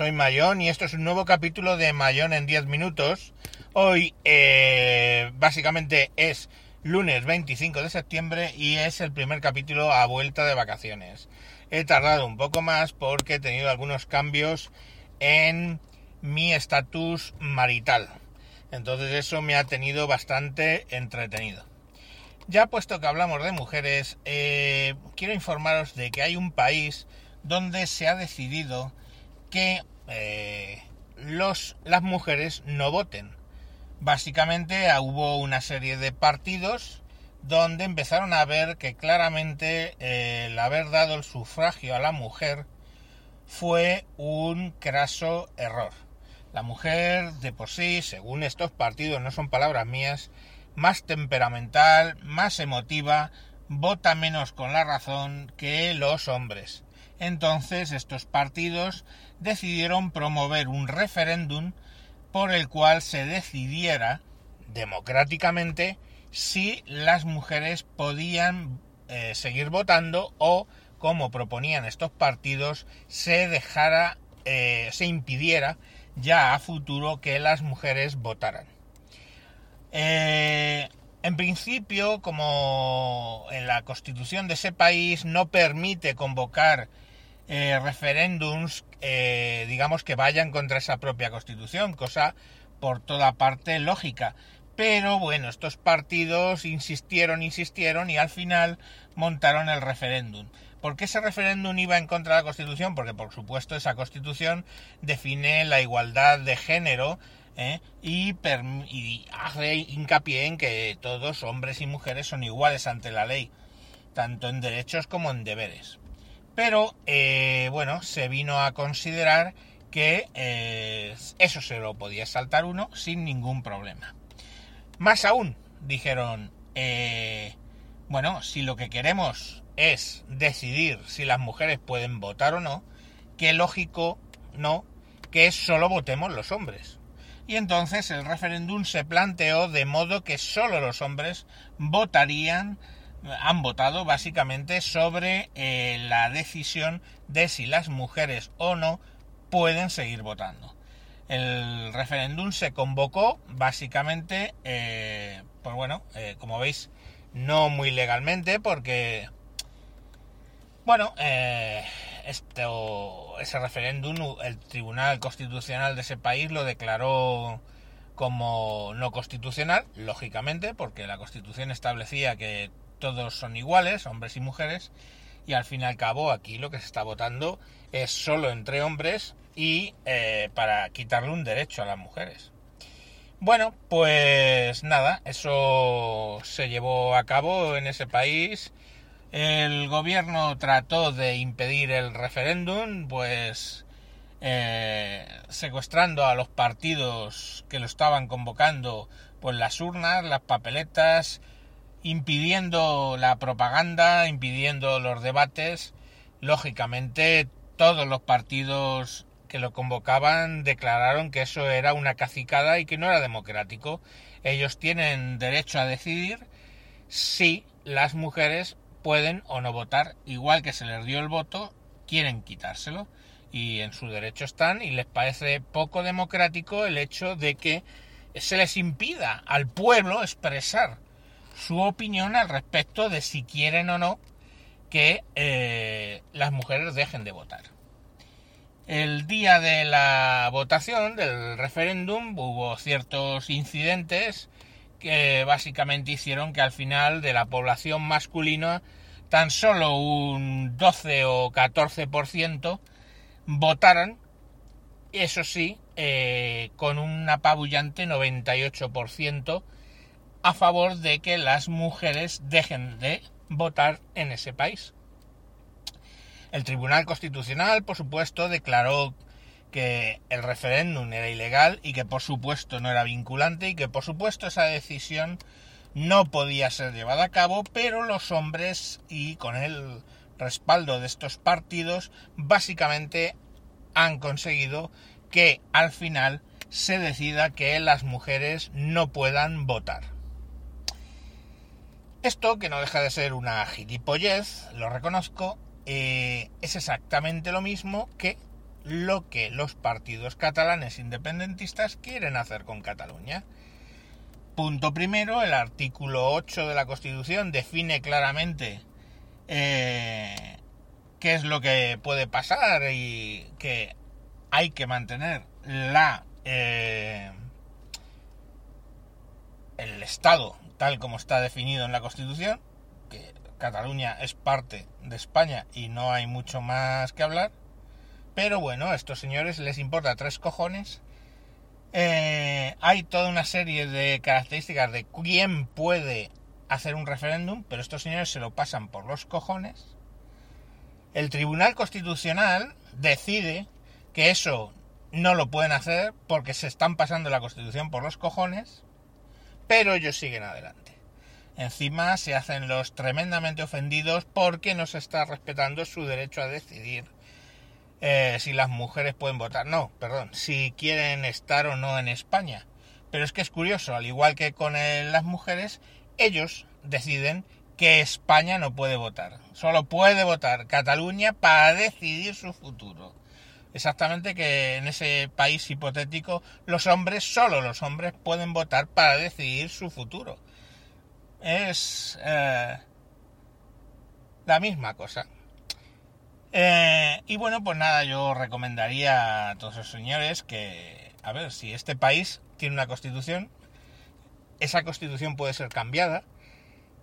Soy Mayón y esto es un nuevo capítulo de Mayón en 10 minutos. Hoy eh, básicamente es lunes 25 de septiembre y es el primer capítulo a vuelta de vacaciones. He tardado un poco más porque he tenido algunos cambios en mi estatus marital. Entonces eso me ha tenido bastante entretenido. Ya puesto que hablamos de mujeres, eh, quiero informaros de que hay un país donde se ha decidido que eh, las mujeres no voten. Básicamente ah, hubo una serie de partidos donde empezaron a ver que claramente eh, el haber dado el sufragio a la mujer fue un craso error. La mujer de por sí, según estos partidos, no son palabras mías, más temperamental, más emotiva, vota menos con la razón que los hombres. Entonces estos partidos decidieron promover un referéndum por el cual se decidiera democráticamente si las mujeres podían eh, seguir votando o, como proponían estos partidos, se dejara, eh, se impidiera ya a futuro que las mujeres votaran. Eh, en principio, como en la constitución de ese país no permite convocar eh, referéndums, eh, digamos, que vayan contra esa propia constitución, cosa por toda parte lógica. Pero bueno, estos partidos insistieron, insistieron y al final montaron el referéndum. ¿Por qué ese referéndum iba en contra de la Constitución? Porque por supuesto esa Constitución define la igualdad de género ¿eh? y, y, hace hincapié en que todos, hombres y mujeres, son iguales ante la ley, tanto en derechos como en deberes pero eh, bueno, se vino a considerar que eh, eso se lo podía saltar uno sin ningún problema. Más aún, dijeron, eh, bueno, si lo que queremos es decidir si las mujeres pueden votar o no, qué lógico no que solo votemos los hombres. Y entonces el referéndum se planteó de modo que solo los hombres votarían han votado básicamente sobre eh, la decisión de si las mujeres o no pueden seguir votando. El referéndum se convocó básicamente, eh, pues bueno, eh, como veis, no muy legalmente porque, bueno, esto, ese referéndum, el Tribunal Constitucional de ese país lo declaró como no constitucional, lógicamente, porque la Constitución establecía que todos son iguales, hombres y mujeres, y al fin y al cabo aquí lo que se está votando es solo entre hombres y eh, para quitarle un derecho a las mujeres. Bueno, pues nada, eso se llevó a cabo en ese país. El gobierno trató de impedir el referéndum, pues eh, secuestrando a los partidos que lo estaban convocando, pues las urnas, las papeletas, impidiendo la propaganda, impidiendo los debates. Lógicamente, todos los partidos que lo convocaban declararon que eso era una cacicada y que no era democrático. Ellos tienen derecho a decidir si las mujeres pueden o no votar, igual que se les dio el voto, quieren quitárselo y en su derecho están y les parece poco democrático el hecho de que se les impida al pueblo expresar su opinión al respecto de si quieren o no que eh, las mujeres dejen de votar. El día de la votación del referéndum hubo ciertos incidentes que básicamente hicieron que al final de la población masculina tan solo un 12 o 14% votaran, eso sí, eh, con un apabullante 98% a favor de que las mujeres dejen de votar en ese país. El Tribunal Constitucional, por supuesto, declaró que el referéndum era ilegal y que por supuesto no era vinculante y que por supuesto esa decisión no podía ser llevada a cabo, pero los hombres y con el respaldo de estos partidos básicamente han conseguido que al final se decida que las mujeres no puedan votar. Esto, que no deja de ser una gilipollez, lo reconozco, eh, es exactamente lo mismo que lo que los partidos catalanes independentistas quieren hacer con Cataluña. Punto primero, el artículo 8 de la Constitución define claramente eh, qué es lo que puede pasar y que hay que mantener la eh, Estado tal como está definido en la Constitución, que Cataluña es parte de España y no hay mucho más que hablar, pero bueno, a estos señores les importa tres cojones. Eh, hay toda una serie de características de quién puede hacer un referéndum, pero estos señores se lo pasan por los cojones. El Tribunal Constitucional decide que eso no lo pueden hacer porque se están pasando la Constitución por los cojones, pero ellos siguen adelante. Encima se hacen los tremendamente ofendidos porque no se está respetando su derecho a decidir eh, si las mujeres pueden votar. No, perdón, si quieren estar o no en España. Pero es que es curioso, al igual que con las mujeres, ellos deciden que España no puede votar. Solo puede votar Cataluña para decidir su futuro. Exactamente que en ese país hipotético los hombres, solo los hombres, pueden votar para decidir su futuro. Es eh, la misma cosa. Eh, y bueno, pues nada, yo recomendaría a todos los señores que, a ver, si este país tiene una constitución, esa constitución puede ser cambiada,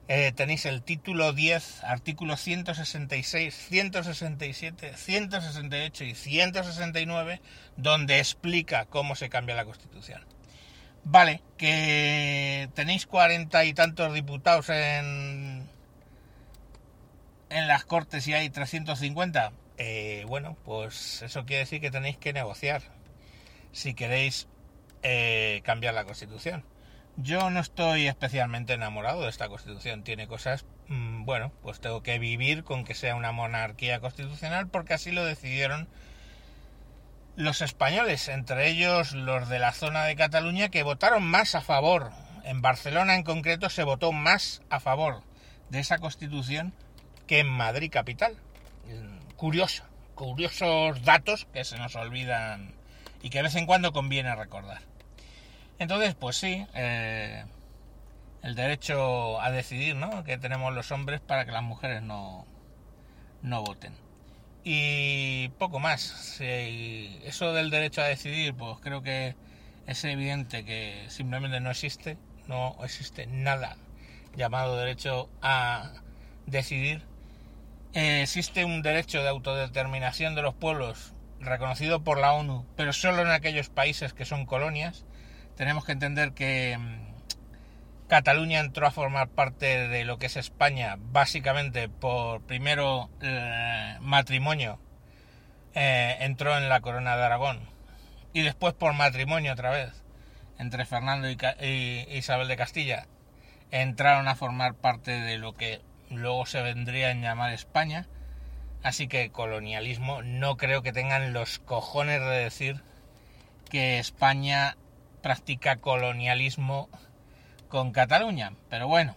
eh, tenéis el título 10, artículos 166, 167, 168 y 169, donde explica cómo se cambia la Constitución. Vale, que tenéis cuarenta y tantos diputados en, en las Cortes y hay 350. Eh, bueno, pues eso quiere decir que tenéis que negociar si queréis eh, cambiar la Constitución. Yo no estoy especialmente enamorado de esta constitución. Tiene cosas, mm, bueno, pues tengo que vivir con que sea una monarquía constitucional porque así lo decidieron los españoles, entre ellos los de la zona de Cataluña, que votaron más a favor. En Barcelona en concreto se votó más a favor de esa constitución que en Madrid capital. Curioso, curiosos datos que se nos olvidan y que de vez en cuando conviene recordar. Entonces, pues sí, eh, el derecho a decidir, ¿no? Que tenemos los hombres para que las mujeres no, no voten. Y poco más. eso del derecho a decidir, pues creo que es evidente que simplemente no existe. No existe nada llamado derecho a decidir. Eh, existe un derecho de autodeterminación de los pueblos reconocido por la ONU, pero solo en aquellos países que son colonias tenemos que entender que mm, Cataluña entró a formar parte de lo que es España básicamente por primero eh, matrimonio eh, entró en la corona de Aragón y después por matrimonio otra vez entre Fernando y, y Isabel de Castilla entraron a formar parte de lo que luego se vendría a llamar España. Así que colonialismo no creo que tengan los cojones de decir que España practica colonialismo con Cataluña. Pero bueno,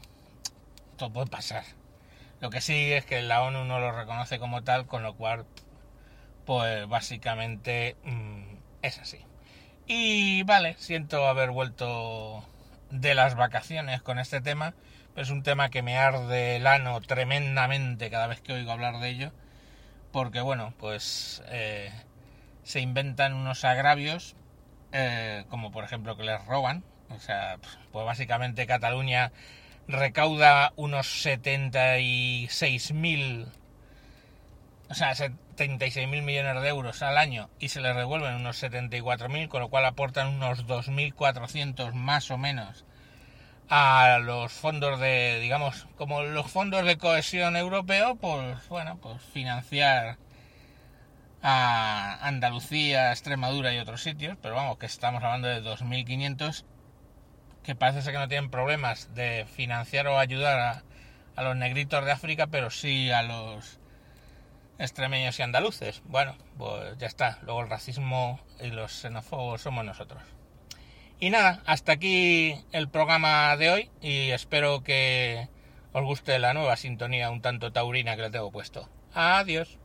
todo puede pasar. Lo que sí es que la ONU no lo reconoce como tal, con lo cual, pues básicamente mm, es así. Y vale, siento haber vuelto de las vacaciones con este tema, pero es un tema que me arde el ano tremendamente cada vez que oigo hablar de ello, porque bueno, pues eh, se inventan unos agravios eh, como por ejemplo que les roban. O sea, pues básicamente Cataluña recauda unos 76.000, o sea, 76.000 millones de euros al año y se les revuelven unos 74.000, con lo cual aportan unos 2.400 más o menos a los fondos de, digamos, como los fondos de cohesión europeo, pues bueno, pues financiar a Andalucía, Extremadura y otros sitios, pero vamos, que estamos hablando de 2.500 que parece ser que no tienen problemas de financiar o ayudar a, a, los negritos de África, pero sí a los extremeños y andaluces. Bueno, pues ya está. Luego el racismo y los xenófobos somos nosotros. Y nada, hasta aquí el programa de hoy y espero que os guste la nueva sintonía un tanto taurina que le tengo puesto. Adiós.